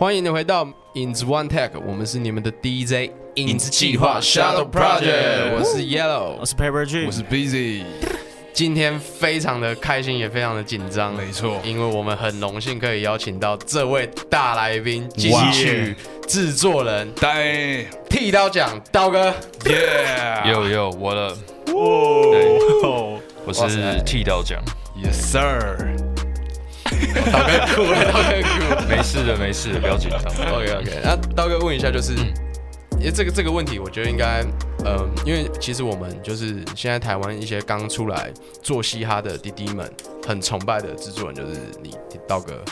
欢迎你回到影子 One Tech，我们是你们的 DJ 影子计划 Shadow Project，我是 Yellow，我是 Paper G，我是 Busy。今天非常的开心，也非常的紧张，没错，因为我们很荣幸可以邀请到这位大来宾，金曲制作人，带剃刀奖刀哥，耶，有有我了，哦，我是剃刀奖，Yes Sir，刀哥酷，刀哥酷，没事的没事的，不要紧张，OK OK，那刀哥问一下就是。因为这个这个问题，我觉得应该，呃，因为其实我们就是现在台湾一些刚出来做嘻哈的弟弟们，很崇拜的制作人就是你刀哥。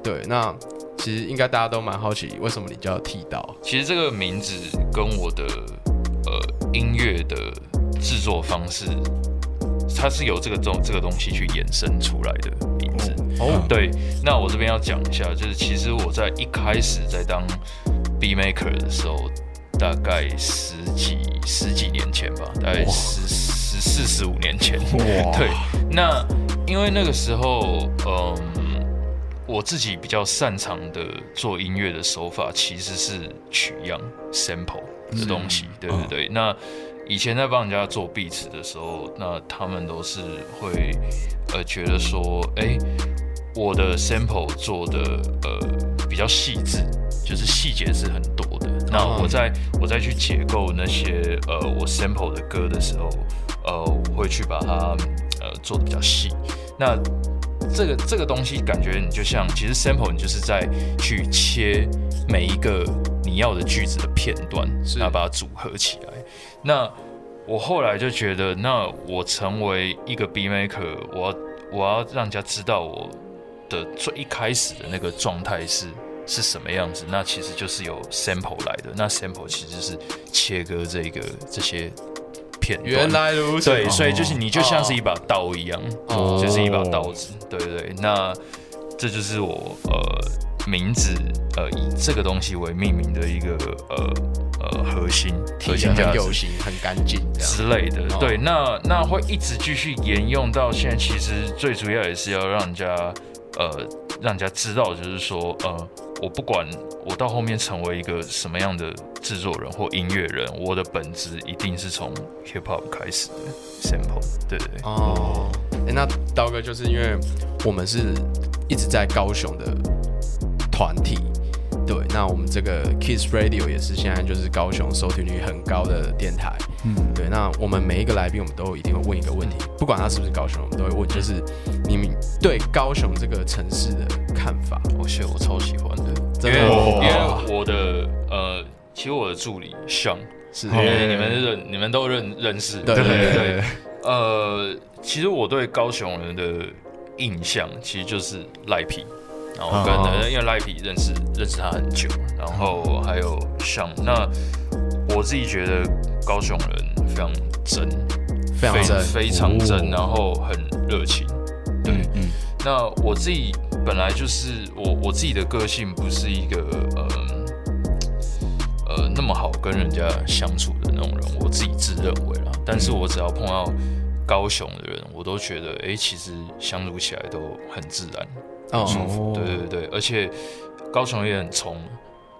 对，那其实应该大家都蛮好奇，为什么你叫剃刀？其实这个名字跟我的呃音乐的制作方式，它是由这个东这个东西去衍生出来的名字。哦，对，那我这边要讲一下，就是其实我在一开始在当 B maker 的时候。大概十几十几年前吧，大概十十四十五年前。对，那因为那个时候，嗯，我自己比较擅长的做音乐的手法其实是取样 sample 的东西，对不对？那以前在帮人家做 beats 的时候，那他们都是会呃觉得说，哎，我的 sample 做的呃比较细致。就是细节是很多的。那我在我再去解构那些呃我 sample 的歌的时候，呃，我会去把它呃做的比较细。那这个这个东西感觉你就像，其实 sample 你就是在去切每一个你要的句子的片段，然后把它组合起来。那我后来就觉得，那我成为一个 B maker，我要我要让人家知道我的最一开始的那个状态是。是什么样子？那其实就是由 sample 来的。那 sample 其实是切割这个这些片段。原来如此。对，所以就是你就像是一把刀一样，哦就是一把刀子。对对对。那这就是我呃名字呃以这个东西为命名的一个呃呃核心核心价值，有型很干净之类的。对，那那会一直继续沿用到现在。其实最主要也是要让人家呃让人家知道，就是说呃。我不管我到后面成为一个什么样的制作人或音乐人，我的本质一定是从 hip hop 开始的 sample，对对对。哦，那刀哥就是因为我们是一直在高雄的团体。对，那我们这个 Kiss Radio 也是现在就是高雄收听率很高的电台。嗯，对，那我们每一个来宾，我们都一定会问一个问题，不管他是不是高雄，我们都会问，就是你们对高雄这个城市的看法。我是我超喜欢的，因为因为我的呃，其实我的助理像是你们认你们都认认识，对对对。呃，其实我对高雄人的印象其实就是赖皮。然后跟因为赖皮认识认识他很久，然后还有像那我自己觉得高雄人非常真，非常真，非常真，然后很热情。对，嗯。那我自己本来就是我我自己的个性不是一个呃呃那么好跟人家相处的那种人，我自己自认为啦。但是我只要碰到高雄的人，我都觉得哎，其实相处起来都很自然。舒服，对对对，而且高雄也很冲，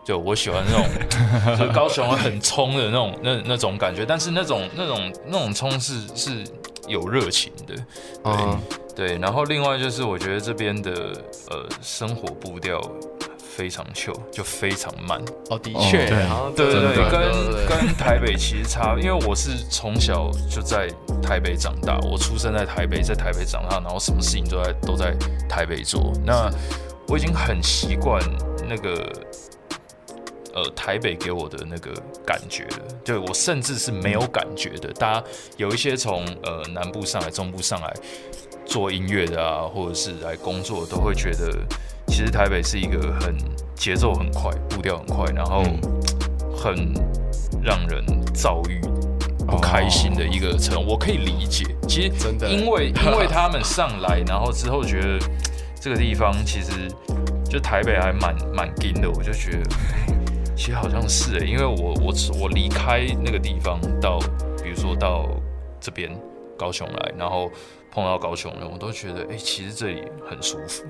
就我喜欢那种，就高雄很冲的那种那那种感觉，但是那种那种那种冲是是有热情的，对对，然后另外就是我觉得这边的呃生活步调。非常秀，就非常慢哦，的确，对对对，跟跟台北其实差，因为我是从小就在台北长大，我出生在台北，在台北长大，然后什么事情都在都在台北做，那我已经很习惯那个呃台北给我的那个感觉了，对我甚至是没有感觉的。大家有一些从呃南部上来、中部上来做音乐的啊，或者是来工作，都会觉得。其实台北是一个很节奏很快、步调很快，然后很让人躁郁、不开心的一个城。我可以理解，其实真的，因为 因为他们上来，然后之后觉得这个地方其实就台北还蛮蛮近的，我就觉得其实好像是诶，因为我我我离开那个地方到，比如说到这边高雄来，然后碰到高雄人，我都觉得，哎、其实这里很舒服，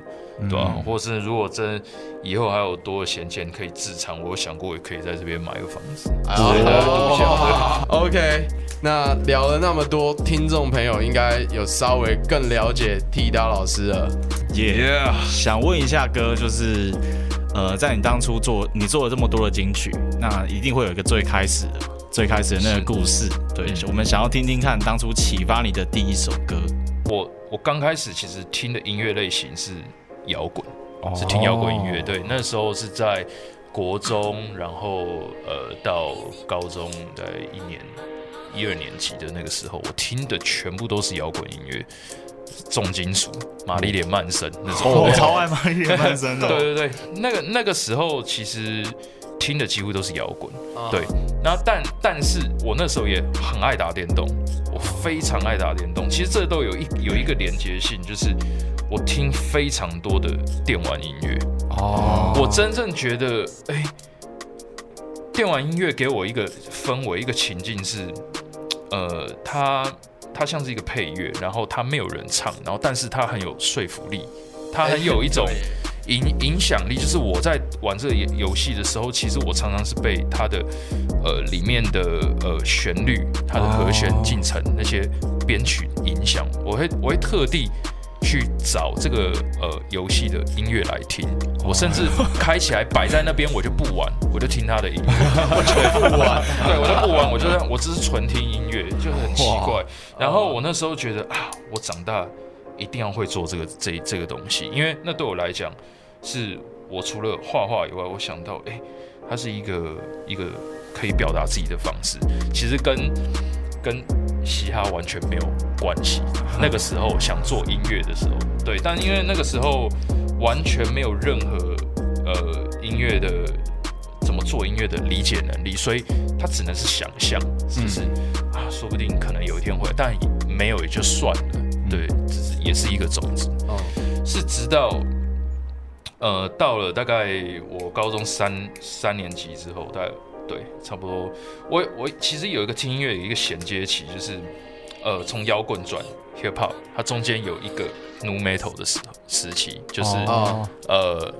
对吧、或是如果真以后还有多的闲钱可以自产，我有想过也可以在这边买个房子，对对，独享对。OK，那聊了那么多，听众朋友应该有稍微更了解剃刀老师了。耶 Yeah 想问一下哥，就是呃，在你当初做你做了这么多的金曲，那一定会有一个最开始的最开始的那个故事。对，嗯我们想要听听看当初启发你的第一首歌。我我刚开始其实听的音乐类型是摇滚，是听摇滚音乐。对，那时候是在国中，然后呃到高中在一年一二年级的那个时候，我听的全部都是摇滚音乐，重金属、玛丽莲曼森那种。哦，我超爱玛丽莲曼森的。对对对，那个那个时候其实听的几乎都是摇滚。啊对，然后但但是我那时候也很爱打电动，我非常爱打电动。其实这都有一有一个连接性，就是我听非常多的电玩音乐。哦，我真正觉得，哎、电玩音乐给我一个氛围，一个情境是，呃，它它像是一个配乐，然后它没有人唱，然后但是它很有说服力，它很有一种影影响力。就是我在玩这个游游戏的时候，其实我常常是被它的呃里面的呃旋律、它的和弦进程那些编曲影响，我会我会特地。去找这个呃游戏的音乐来听，我甚至开起来摆在那边，我就不玩，我就听他的音乐，我就不玩，对我就不玩，我就我只是纯听音乐，就很奇怪。然后我那时候觉得啊，我长大一定要会做这个这这个东西，因为那对我来讲，是我除了画画以外，我想到哎、它是一个一个可以表达自己的方式，其实跟跟嘻哈完全没有关系。那个时候想做音乐的时候，对，但因为那个时候完全没有任何呃音乐的怎么做音乐的理解能力，所以他只能是想象，是不是、啊？说不定可能有一天会，但没有也就算了，对，只是也是一个种子。哦，是直到呃到了大概我高中三三年级之后，大概对差不多，我我其实有一个听音乐有一个衔接期，就是呃从摇滚转 hip hop，它中间有一个 nu metal 的时时期，就是、哦呃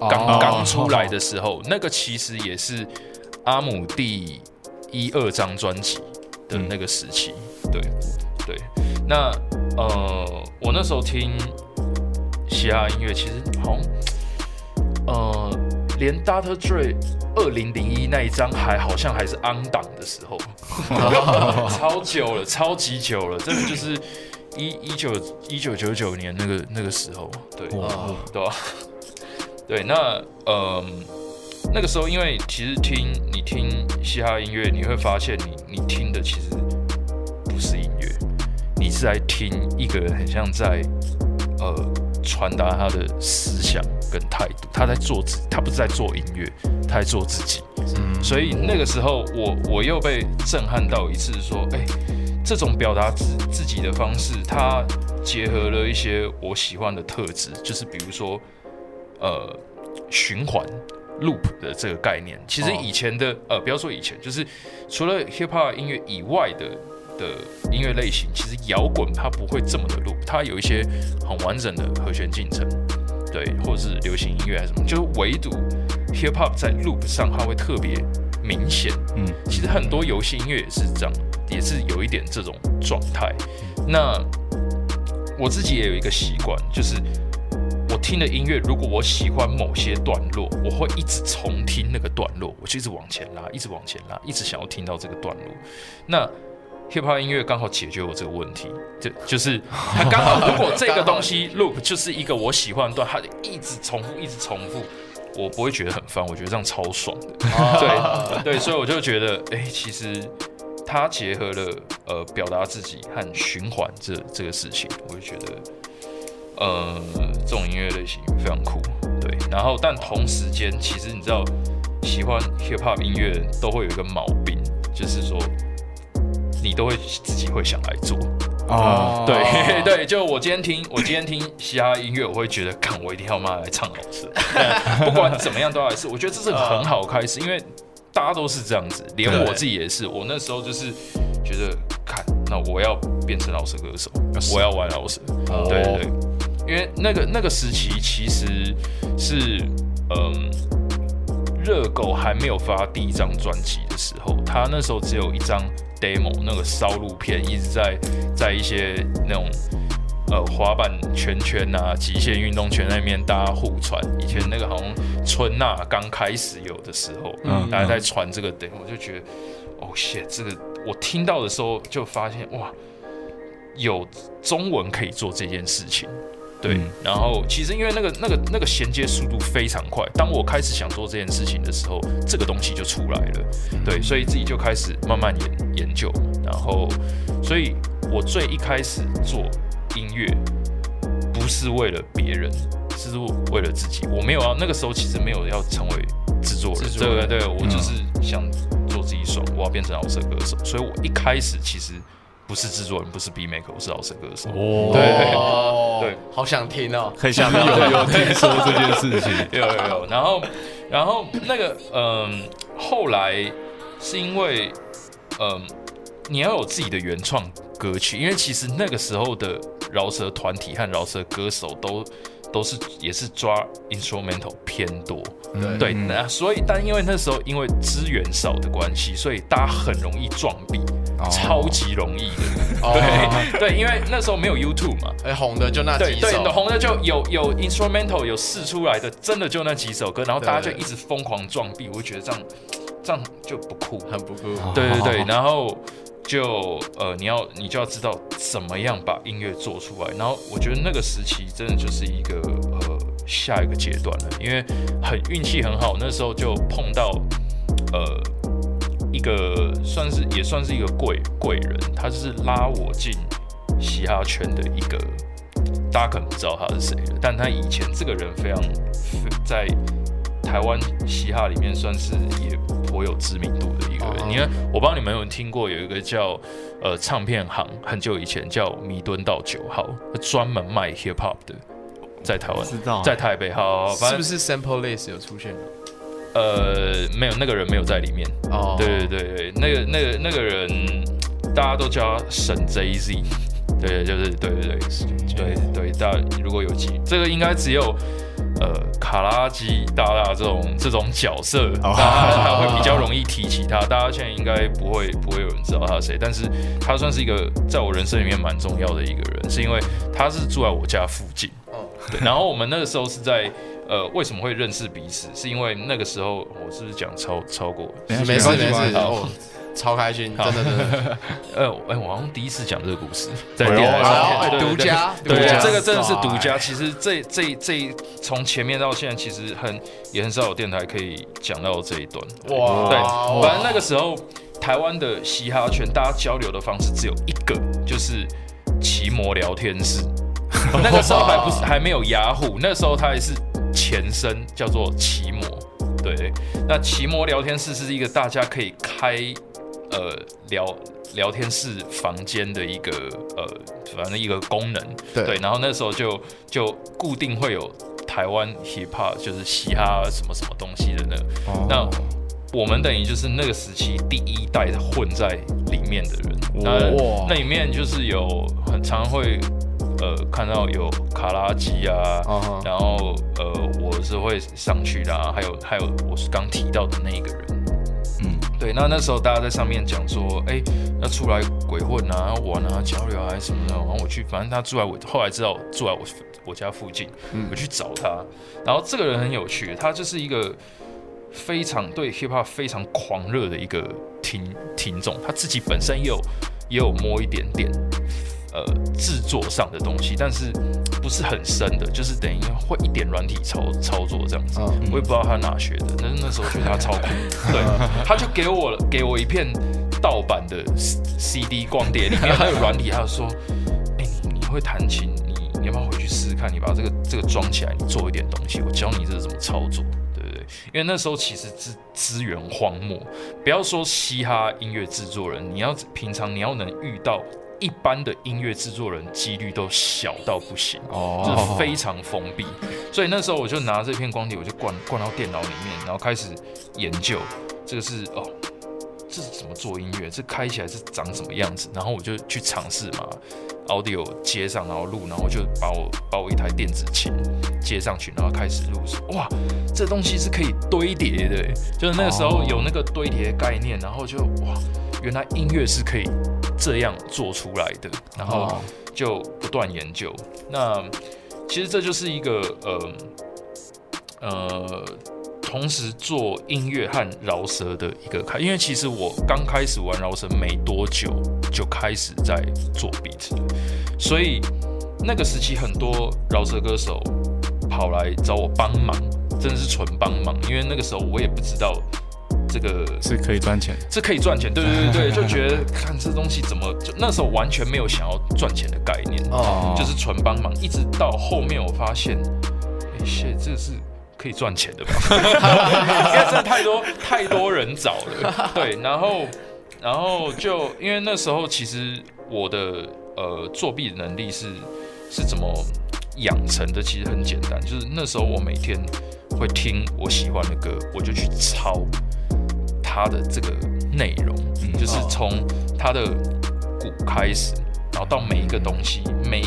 哦刚刚出来的时候，那个其实也是阿姆第一二张专辑的那个时期。对对，那呃，我那时候听嘻哈音乐，其实好像呃，连 Dr. Dre 二零零一那一张还好像还是 on 档的时候，超久了，超级久了，真的就是一一九一九九九年那个那个时候，对。哦 对吧、对，那呃，那个时候，因为其实听你听嘻哈音乐，你会发现你你听的其实是在听一个人很像在呃传达他的思想跟态度，他在做自，他不是在做音乐，他在做自己。嗯所以那个时候我我又被震撼到一次，说，哎、这种表达自自己的方式，它结合了一些我喜欢的特质，就是比如说，呃，循环 loop 的这个概念。其实哦以前的、呃，不要说以前，就是除了 hip hop 音乐以外的的音乐类型，其实摇滚它不会这么的 loop，它有一些很完整的和弦进程，对，或者是流行音乐还是什么，就是唯独 hip hop 在 loop 上它会特别明显。嗯，其实很多游戏音乐也是这样，也是有一点这种状态。那我自己也有一个习惯，就是我听的音乐，如果我喜欢某些段落，我会一直重听那个段落，我就一直往前拉，一直往前拉，一直想要听到这个段落。那 hip hop 音乐刚好解决我这个问题，就就是它刚好，如果这个东西 loop 就是一个我喜欢的段，它就一直重复，一直重复。我不会觉得很烦，我觉得这样超爽的。对对，所以我就觉得，哎、其实它结合了呃表达自己和循环这这个事情，我就觉得，呃，这种音乐类型非常酷。对，然后但同时间，其实你知道，喜欢 hip hop 音乐都会有一个毛病，就是说，你都会自己会想来做。哦，对 对，就我今天听，我今天听嘻哈音乐，我会觉得，看我一定要妈来唱老师，不管怎么样都要来试。我觉得这是很好开始，因为大家都是这样子，连我自己也是。我那时候就是觉得，看那我要变成老舌歌手，是我要玩老舌。哦对对对，因为那个那个时期其实是嗯，热狗还没有发第一张专辑的时候，他那时候只有一张 demo，那个烧录片一直在在一些那种。呃，滑板圈圈啊，极限运动圈那边大家互传。以前那个好像春娜刚开始有的时候，嗯大家在传这个 demo，我就觉得，哦，shit，这个我听到的时候就发现，哇，有中文可以做这件事情。对，嗯然后其实因为那个那个那个衔接速度非常快，当我开始想做这件事情的时候，这个东西就出来了。对，所以自己就开始慢慢研研究，然后，所以我最一开始做音乐，不是为了别人，是为了自己。我没有要那个时候其实没有要成为制作人，制作人对对对，我就是想做自己爽，我要变成饶舌歌手。所以我一开始其实不是制作人，不是 B maker，我是饶舌歌手。哦。对好想听哦。可以下面有有 听说这件事情，有有有，然后然后那个嗯，后来是因为嗯，你要有自己的原创歌曲，因为其实那个时候的饶舌团体和饶舌歌手都都是也是抓 instrumental 偏多，对那所以但因为那时候因为资源少的关系，所以大家很容易撞壁，超级容易的，哦，对对，因为那时候没有 YouTube 嘛，哎，红的就那对对，几首，红的就有有 instrumental 有试出来的，真的就那几首歌，然后大家就一直疯狂撞壁，我就觉得这样这样就不酷。很不酷。对对对，然后就呃，你要你就要知道怎么样把音乐做出来，然后我觉得那个时期真的就是一个呃下一个阶段了，因为很运气很好，那时候就碰到呃一个算是也算是一个贵贵人，他就是拉我进嘻哈圈的一个，大家可能不知道他是谁了，但他以前这个人非常在台湾嘻哈里面算是也颇有知名度的一个人。哦你看，我不知道你们有没有听过有一个叫呃唱片行，很久以前叫弥敦道九号，专门卖 hip hop 的，在台湾，知道在台北，好，好反正是不是 sample list 有出现？呃没有那个人没有在里面。哦，对对对对，那个那个那个人，大家都叫他沈 JZ。对，就是对对对对对，大家如果有记，这个应该只有呃卡拉基大大这种这种角色，哦大家才会比较容易提起他。大家现在应该不会不会有人知道他是谁，但是他算是一个在我人生里面蛮重要的一个人，是因为他是住在我家附近。哦，对，然后我们那个时候是在呃，为什么会认识彼此？是因为那个时候我是不是讲超超过？没没事没事，好哦，超开心，真好的真的。呃，哎，我好像第一次讲这个故事，在电台上独家对这个真的是独家。其实这这这从前面到现在，其实很也很少有电台可以讲到这一段。哇对，反正那个时候台湾的嘻哈圈，大家交流的方式只有一个，就是骑摩聊天室。那个时候还不是还没有雅虎，那时候他还是前身叫做奇摩。对，那奇摩聊天室是一个大家可以开呃聊聊天室房间的一个呃反正一个功能。对对，然后那时候就就固定会有台湾 hip hop 就是嘻哈什么什么东西的那个。哦那我们等于就是那个时期第一代混在里面的人，那那里面就是有很常会呃看到有卡拉基啊，然后呃我是会上去的、啊，还有还有我是刚提到的那一个人，嗯，对，那那时候大家在上面讲说，哎、要出来鬼混啊、玩啊、交流啊还是什么的，然后我去，反正他住在我，后来知道住在我我家附近，嗯。我去找他，然后这个人很有趣，他就是一个非常对 hip hop 非常狂热的一个听听众，他自己本身也有也有摸一点点。呃，制作上的东西，但是不是很深的，就是等于会一点软体操操作这样子。嗯我也不知道他哪学的，但是那时候觉得他超酷。对，他就给我了给我一片盗版的 C- CD 光碟，里面还有软体，还有说，哎、你你会弹琴，你你要不要回去试试看？你把这个这个装起来，你做一点东西，我教你这是怎么操作。对不对？因为那时候其实资资源荒漠，不要说嘻哈音乐制作人，你要平常你要能遇到一般的音乐制作人，几率都小到不行。哦就是哦，非常封闭。所以那时候我就拿这片光碟，我就灌灌到电脑里面，然后开始研究这个是哦，这是怎么做音乐？这开起来是长什么样子？然后我就去尝试嘛，audio 接上，然后录，然后就把我把我一台电子琴接上去，然后开始录。哇，这东西是可以堆叠的，就是那个时候有那个堆叠概念，然后就哇，原来音乐是可以这样做出来的，然后就不断研究。那其实这就是一个呃呃。同时做音乐和饶舌的一个开，因为其实我刚开始玩饶舌没多久就开始在做 beat，所以那个时期很多饶舌歌手跑来找我帮忙，真的是纯帮忙，因为那个时候我也不知道这个是可以赚钱，是可以赚钱，对对对对，就觉得看这东西怎么，就那时候完全没有想要赚钱的概念，哦，就是纯帮忙，一直到后面我发现，哎，shit，这是。可以赚钱的吧？因为真的太多太多人找了，对，然后然后就因为那时候其实我的呃作弊能力是是怎么养成的？其实很简单，就是那时候我每天会听我喜欢的歌，我就去抄它的这个内容，就是从它的鼓开始，然后到每一个东西，每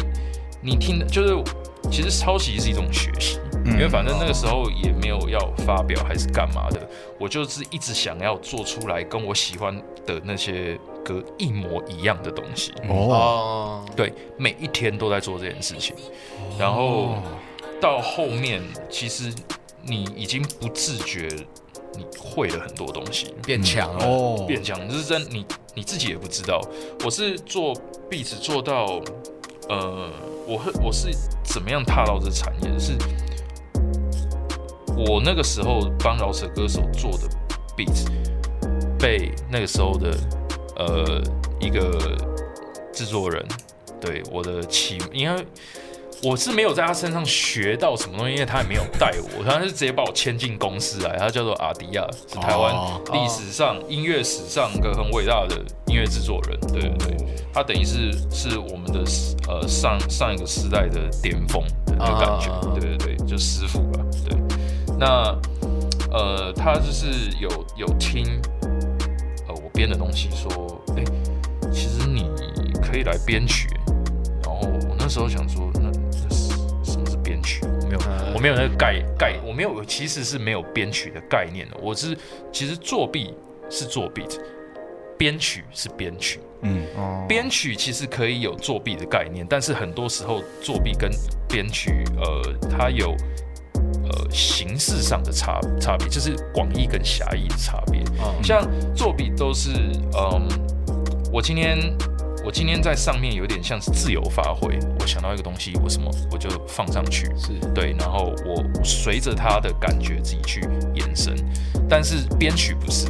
你听的，就是其实抄袭是一种学习。因为反正那个时候也没有要发表还是干嘛的，我就是一直想要做出来跟我喜欢的那些歌一模一样的东西。哦，对，每一天都在做这件事情，然后到后面其实你已经不自觉你会了很多东西，变强了，变强，就是真你你自己也不知道。我是做壁纸做到，呃，我我是怎么样踏到这产业是。我那个时候帮饶舌歌手做的 beat，被那个时候的呃一个制作人对我的启，因为我是没有在他身上学到什么东西，因为他也没有带我，他是直接把我牵进公司来，他叫做阿迪亚，是台湾历史上音乐史上一个很伟大的音乐制作人，对对对，他等于是是我们的呃上上一个时代的巅峰的那个感觉，对对对，就师傅吧，对。那，呃，他就是有有听，呃，我编的东西，说，哎，其实你可以来编曲。然后我那时候想说？没有，我没有那个概概，我没有，其实是没有编曲的概念的。我是其实作弊是作弊，编曲是编曲。嗯，编曲其实可以有作弊的概念，但是很多时候作弊跟编曲，呃，它有。呃，形式上的差差别，就是广义跟狭义的差别。像作弊都是，嗯，我今天我今天在上面有点像是自由发挥，我想到一个东西，我什么我就放上去，是对，然后我随着它的感觉自己去延伸。但是编曲不是，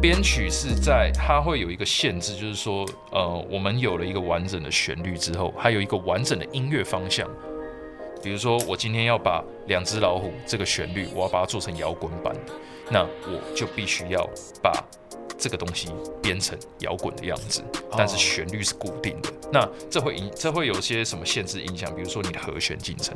编曲是在它会有一个限制，就是说，呃，我们有了一个完整的旋律之后，还有一个完整的音乐方向。比如说，我今天要把两只老虎这个旋律，我要把它做成摇滚版，那我就必须要把这个东西编成摇滚的样子，但是旋律是固定的。那这会影，这会有些什么限制影响？比如说你的和弦进程，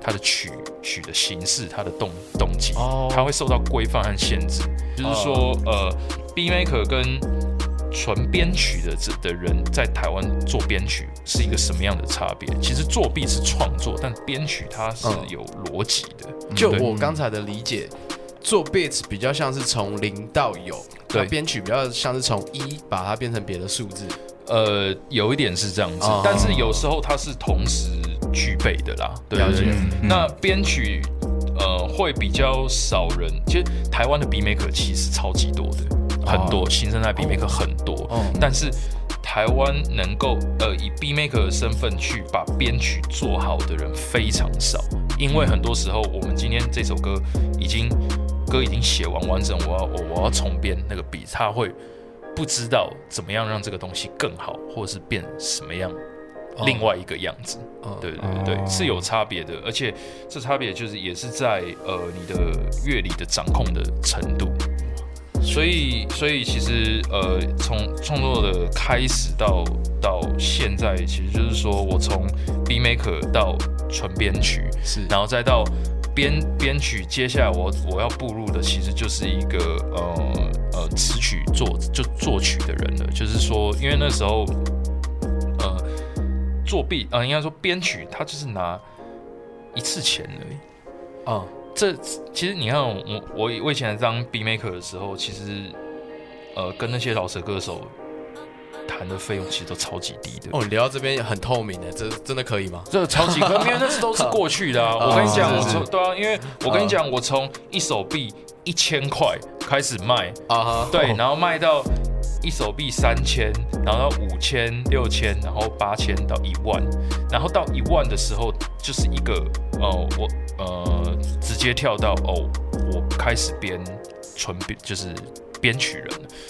它的曲曲的形式，它的动动机，它会受到规范和限制。就是说，呃，B maker 跟纯编曲的这的人在台湾做编曲是一个什么样的差别？其实作弊是创作，但编曲它是有逻辑的。就我刚才的理解，做 beats 比较像是从零到有，对，编曲比较像是从一把它变成别的数字。呃，有一点是这样子，但是有时候它是同时具备的啦。对对。那编曲呃会比较少人，其实台湾的 B maker 其实超级多的。很多新生代 B maker 很多，但是台湾能够呃以 B maker 的身份去把编曲做好的人非常少，因为很多时候我们今天这首歌已经歌已经写完完整，我要我我要重编那个 B，他会不知道怎么样让这个东西更好，或者是变什么样另外一个样子。对对对对，是有差别的，而且这差别就是也是在呃你的乐理的掌控的程度。所以，所以其实，呃，从创作的开始到到现在，其实就是说我从 B maker 到纯编曲，是，然后再到编编曲，接下来我我要步入的其实就是一个呃呃词曲作就作曲的人了，就是说，因为那时候呃作弊啊、呃，应该说编曲，他就是拿一次钱而已。啊，这其实你看我我我以前当 B maker 的时候，其实呃跟那些老舌歌手谈的费用其实都超级低的。哦，你聊到这边很透明的，这真的可以吗？这超级贵，因为那是都是过去的啊。我跟你讲，我从对啊，因为我跟你讲，我从一手币一千块开始卖，啊，对，然后卖到一手币三千，然后到五千、六千，然后八千到一万，然后到一万的时候，就是一个哦，我呃直接跳到哦，我开始编纯编，就是编曲人。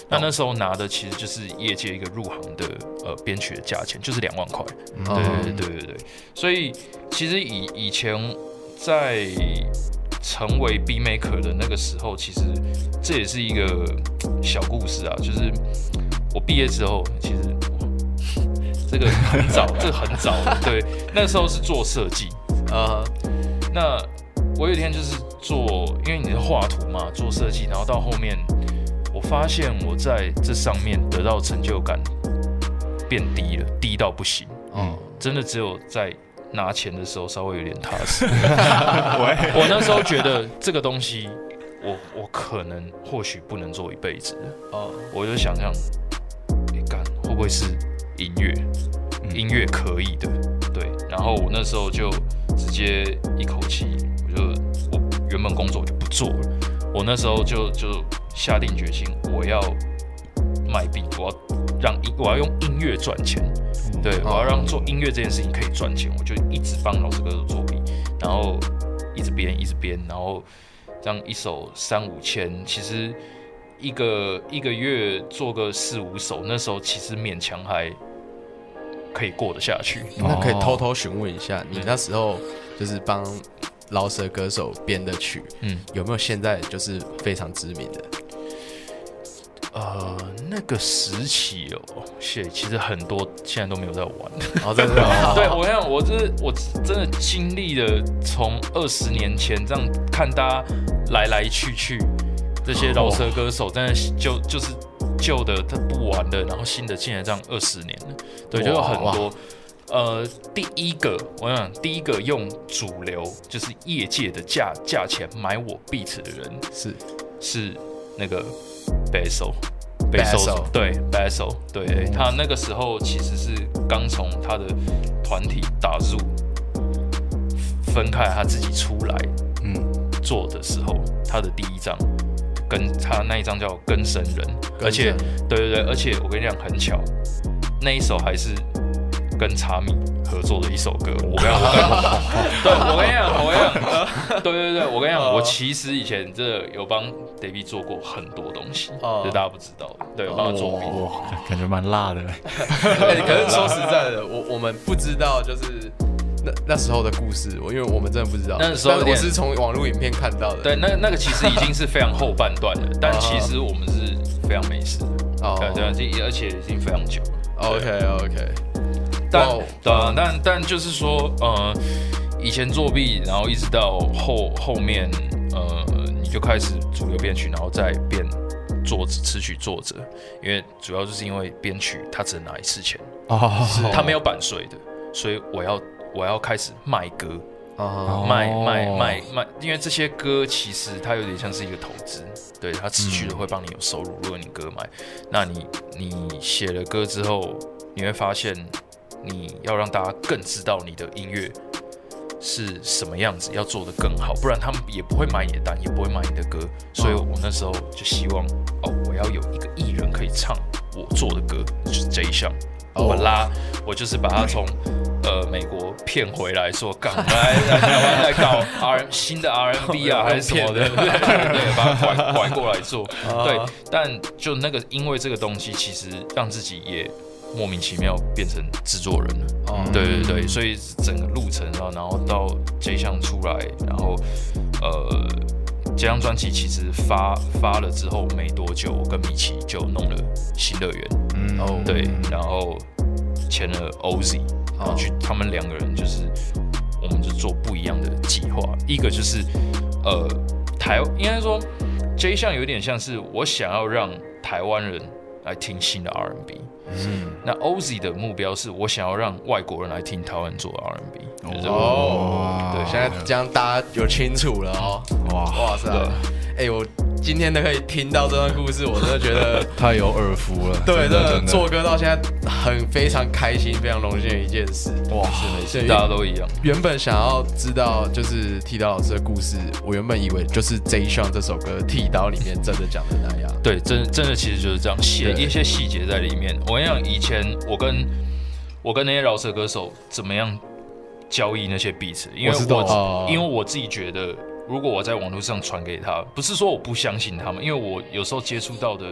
那那时候拿的其实就是业界一个入行的呃编曲的价钱，就是两万块。对对对对对，所以其实以以前在成为 B maker 的那个时候，其实这也是一个小故事啊，就是我毕业之后，其实这个很早，这个很早，对，那时候是做设计，啊，那我有一天就是做，因为你是画图嘛，做设计，然后到后面，我发现我在这上面得到成就感变低了，低到不行。嗯，真的只有在拿钱的时候稍微有点踏实。我那时候觉得这个东西我，我可能或许不能做一辈子。哦，我就想想，你干会不会是音乐？音乐可以的，对。然后我那时候就直接一口气，我就我原本工作我就不做了。我那时候就就下定决心，我要卖币，我要让音，我要用音乐赚钱。对，我要让做音乐这件事情可以赚钱，我就一直帮老师歌手作弊，然后一直编，一直编，然后这样一首三五千，其实一个一个月做个四五首，那时候其实勉强还可以过得下去。那可以偷偷询问一下，你那时候就是帮饶舌歌手编的曲，嗯，有没有现在就是非常知名的？呃，那个时期哦，谢，其实很多现在都没有在玩。哦，真的吗，对我想，我这我真的经历了从二十年前这样看大家来来去去，这些饶舌歌手真的就就是旧的他不玩的，然后新的进来这样二十年了，对，就有很多。呃，第一个我想第一个用主流就是业界的价价钱买我 beat 的人是。是那个 Basso。Basso 对 Basso 对，他那个时候其实是刚从他的团体打入分开，他自己出来嗯，做的时候，他的第一张跟他那一张叫《跟生人》，而且对对对，而且我跟你讲很巧，那一首还是跟查米合作的一首歌。我跟你讲，对我跟你讲，我跟你讲，对对对，我跟你讲，我其实以前这有帮 David 做过很多东西，哦就大家不知道的，对，我帮他做笔。哇，感觉蛮辣的。哎可是说实在的，我我们不知道就是那那时候的故事，我因为我们真的不知道。那时候我是从网络影片看到的。对，那那个其实已经是非常后半段了，但其实我们是非常没事的，哦对对而且已经非常久了。，OK OK，但对啊，但但就是说，呃，以前作弊，然后一直到后后面，呃，你就开始主流编曲，然后再变作词曲作者，因为主要就是因为编曲他只能拿一次钱，哦，他没有版税的，所以我要我要开始卖歌，啊卖哦卖卖卖，因为这些歌其实它有点像是一个投资，对它持续的会帮你有收入。如果你歌买，那你你写了歌之后，你会发现你要让大家更知道你的音乐是什么样子，要做得更好，不然他们也不会买你的单，也不会买你的歌。所以我那时候就希望，哦，我要有一个艺人可以唱我做的歌，就是这一项。我拉，我就是把他从呃美国骗回来，说干我们来来台湾来搞 R 新的 R&B 啊，还是什么的，对，把他拐拐过来做。对，但就那个因为这个东西，其实让自己也莫名其妙变成制作人了。哦对对对，所以整个路程啊，然后到这一项出来，然后呃，这张专辑其实发发了之后没多久，我跟米奇就弄了新乐园，嗯哦对，然后签了 OZ，然后去他们两个人就是我们就做不一样的计划。一个就是呃台应该说这一项有点像是我想要让台湾人来听新的 R&B。嗯，那 Oz 的目标是我想要让外国人来听台湾做 R&B。哦，对，现在这样大家有清楚了哦。哇哇塞，哎我。今天都可以听到这段故事，我真的觉得 太有耳福了。对，真的做歌到现在很非常开心，非常荣幸的一件事。哇，是没事，大家都一样。原本想要知道就是剃刀老师的故事，我原本以为就是《J 上》这首歌《剃刀》里面真的讲的那样。对，真真的其实就是这样，写一些细节在里面。我跟你讲，以前我跟我跟那些饶舌歌手怎么样交易那些 beats，因为我因为我自己觉得。如果我在网络上传给他，不是说我不相信他们，因为我有时候接触到的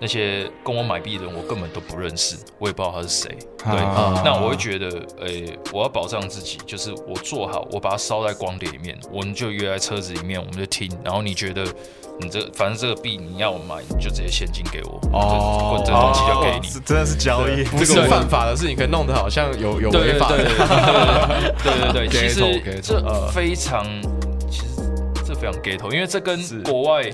那些跟我买币的人，我根本都不认识，我也不知道他是谁。对，那我会觉得，诶，我要保障自己，就是我做好，我把它烧在光碟里面，我们就约在车子里面，我们就听。然后你觉得你这反正这个币你要买，你就直接现金给我，哦，这东西就给你，真的是交易，不是犯法的事情，可以弄得好像有有违法。对对对，其实这非常。非常 ghetto，因为这跟国外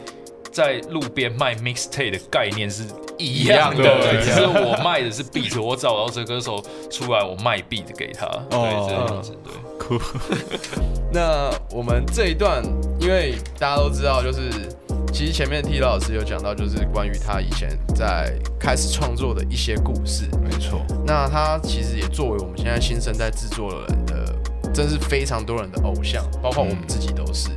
在路边卖 mixtape 的概念是一样的，只是我卖的是 beat，我找到这歌手出来，我卖 beat 给他，对，这样子，对。酷。那我们这一段，因为大家都知道，就是其实前面 T 老师有讲到，就是关于他以前在开始创作的一些故事。没错。那他其实也作为我们现在新生代制作人的，真是非常多人的偶像，包括我们自己都是。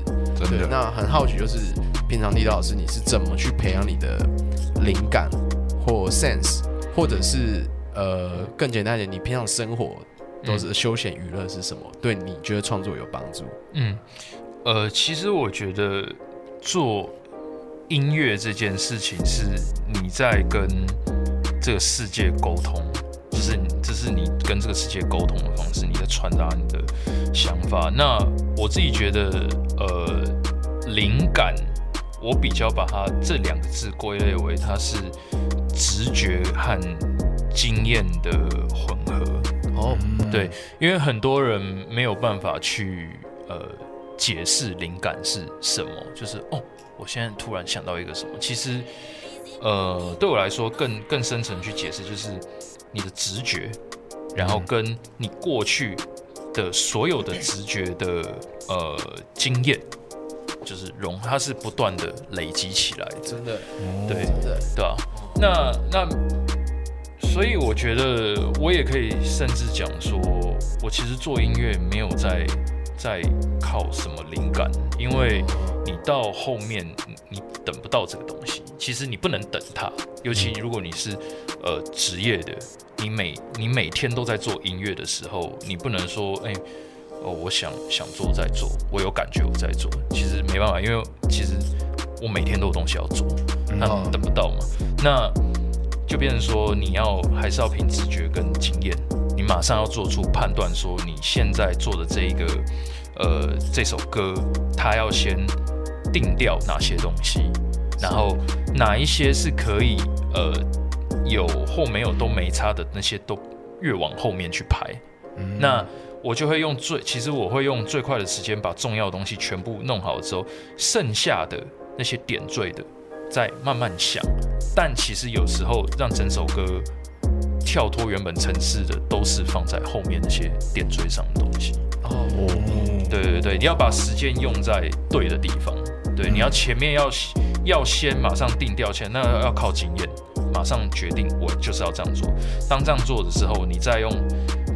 对，那很好奇，就是平常李老师，你是怎么去培养你的灵感或 sense，或者是呃更简单一点，你平常生活都是休闲娱乐是什么？对你觉得创作有帮助？嗯，呃，其实我觉得做音乐这件事情是你在跟这个世界沟通，就是这是你跟这个世界沟通的方式，你在传达你的想法。那我自己觉得，呃。灵感，我比较把它这两个字归类为它是直觉和经验的混合。哦，对，因为很多人没有办法去呃解释灵感是什么，就是哦，我现在突然想到一个什么，其实呃对我来说更更深层去解释就是你的直觉，然后跟你过去的所有的直觉的呃经验。就是融，它是不断的累积起来，真的，对，对吧？那那，所以我觉得我也可以甚至讲说，我其实做音乐没有在在靠什么灵感，因为你到后面你等不到这个东西，其实你不能等它，尤其如果你是呃职业的，你每你每天都在做音乐的时候，你不能说哎。哦，我想想做再做，我有感觉我在做，其实没办法，因为其实我每天都有东西要做，那等不到嘛，那就变成说你要还是要凭直觉跟经验，你马上要做出判断，说你现在做的这一个呃这首歌，它要先定掉哪些东西，然后哪一些是可以呃有或没有都没差的那些都越往后面去排，那。我就会用最，其实我会用最快的时间把重要的东西全部弄好之后，剩下的那些点缀的再慢慢想。但其实有时候让整首歌跳脱原本层次的，都是放在后面那些点缀上的东西。哦，对对对，你要把时间用在对的地方。对，你要前面要要先马上定调前，那要靠经验，马上决定我就是要这样做。当这样做的时候，你再用。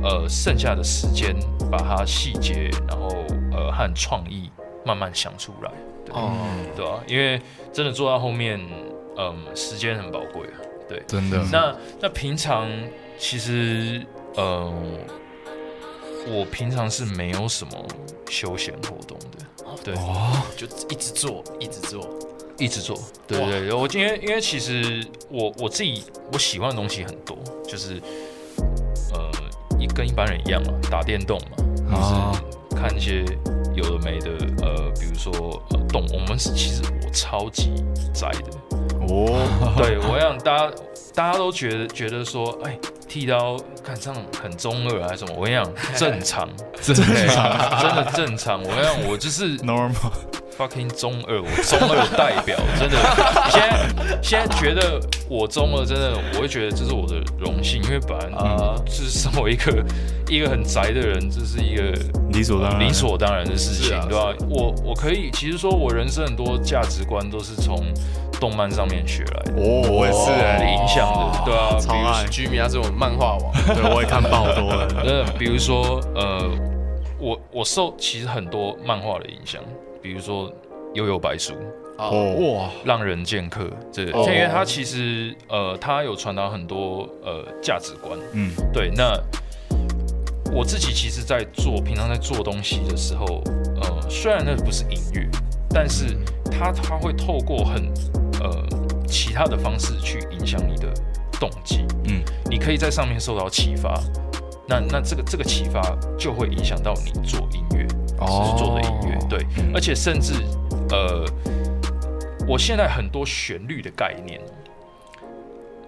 呃，剩下的时间把它细节，然后呃和创意慢慢想出来，对，对吧？因为真的做到后面，嗯，时间很宝贵啊，对，真的。那那平常其实，嗯，我平常是没有什么休闲活动的，对，就一直做，一直做，一直做，对对对。我今天因为其实我我自己我喜欢的东西很多，就是呃，一。跟一般人一样嘛，打电动嘛，就是看一些有的没的，呃，比如说呃动，我们是其实我超级宅的哦，对我想大家大家都觉得觉得说，哎剃刀看上很中二还是什么？我跟你讲，正常，正常，真的正常。我跟你讲，我就是 normal，fucking 中二，我 中二代表，真的。现在现在觉得我中二，真的，我会觉得这是我的荣幸，因为本来啊。就是身为一个 一个很宅的人，这是一个理所当然，理所当然的事情，啊对吧、我我可以，其实说我人生很多价值观都是从动漫上面学来的，哦，我也是哎，影响的，对啊，超爱。居民啊这种漫画王，对，我也看爆多了。呃，比如说，呃，我我受其实很多漫画的影响，比如说《悠悠白书》《哦，哇，浪人剑客》这因为它其实呃，它有传达很多呃价值观。嗯，对，那我自己其实，在做平常在做东西的时候，呃，虽然那不是音乐，但是它它会透过很呃其他的方式去影响你的动机。嗯，你可以在上面受到启发，那那这个这个启发就会影响到你做音乐，哦制作的音乐，对，嗯而且甚至呃，我现在很多旋律的概念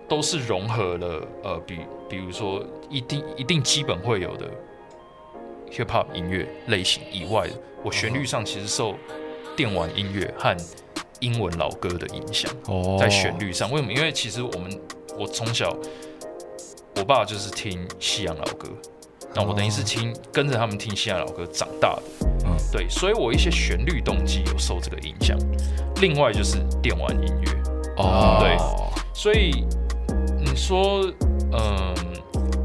都是融合了呃，比比如说一定一定基本会有的 hip hop 音乐类型以外的，我旋律上其实受电玩音乐和英文老歌的影响。哦在旋律上。为什么？因为其实我们我从小，我爸就是听西洋老歌，那我等于是听跟着他们听西洋老歌长大的。嗯。对，所以我一些旋律动机有受这个影响。另外就是电玩音乐，哦，对所以你说，嗯，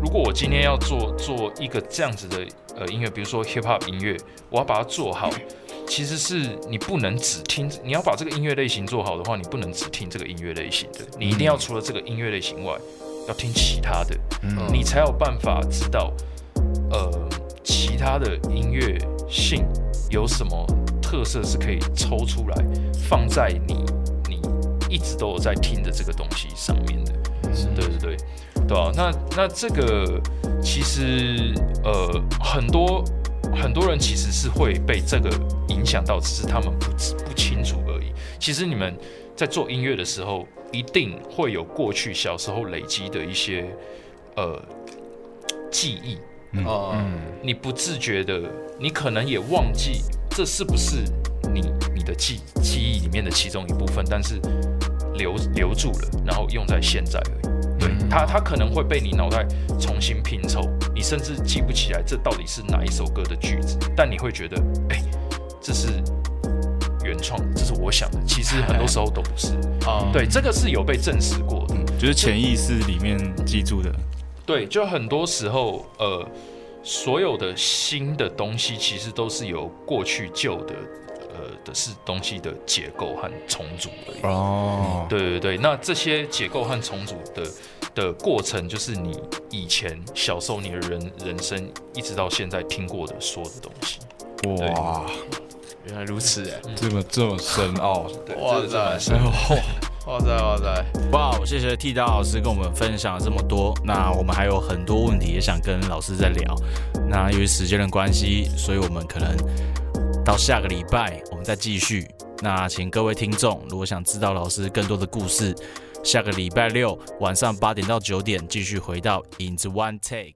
如果我今天要做做一个这样子的呃音乐，比如说 hip hop 音乐，我要把它做好，其实是你不能只听，你要把这个音乐类型做好的话，你不能只听这个音乐类型的，你一定要除了这个音乐类型外，要听其他的，嗯。你才有办法知道，呃，其他的音乐性有什么特色是可以抽出来放在你你一直都有在听的这个东西上面的。对对对，对啊，那那这个其实呃很多很多人其实是会被这个影响到，只是他们不知不清楚而已。其实你们在做音乐的时候，一定会有过去小时候累积的一些呃记忆，哦，嗯，你不自觉的，你可能也忘记这是不是你你的记记忆里面的其中一部分，但是留留住了，然后用在现在而已。对嗯它，它可能会被你脑袋重新拼凑，你甚至记不起来这到底是哪一首歌的句子，但你会觉得，哎、这是原创，这是我想的。其实很多时候都不是。哦，对，这个是有被证实过的。嗯，就是潜意识里面记住的。对，就很多时候，呃，所有的新的东西其实都是由过去旧的，呃的是东西的结构和重组而已。哦，对对对，那这些结构和重组的的过程，就是你以前小时候你的人人生一直到现在听过的所有的东西。哇，原来如此哎，这么这么深奥，对，哇塞深的。哇塞哇塞，哇，谢谢剃刀老师跟我们分享了这么多。那我们还有很多问题也想跟老师再聊。那由于时间的关系，所以我们可能到下个礼拜我们再继续。那请各位听众，如果想知道老师更多的故事，下个礼拜六晚上八点到九点继续回到影子 One Take。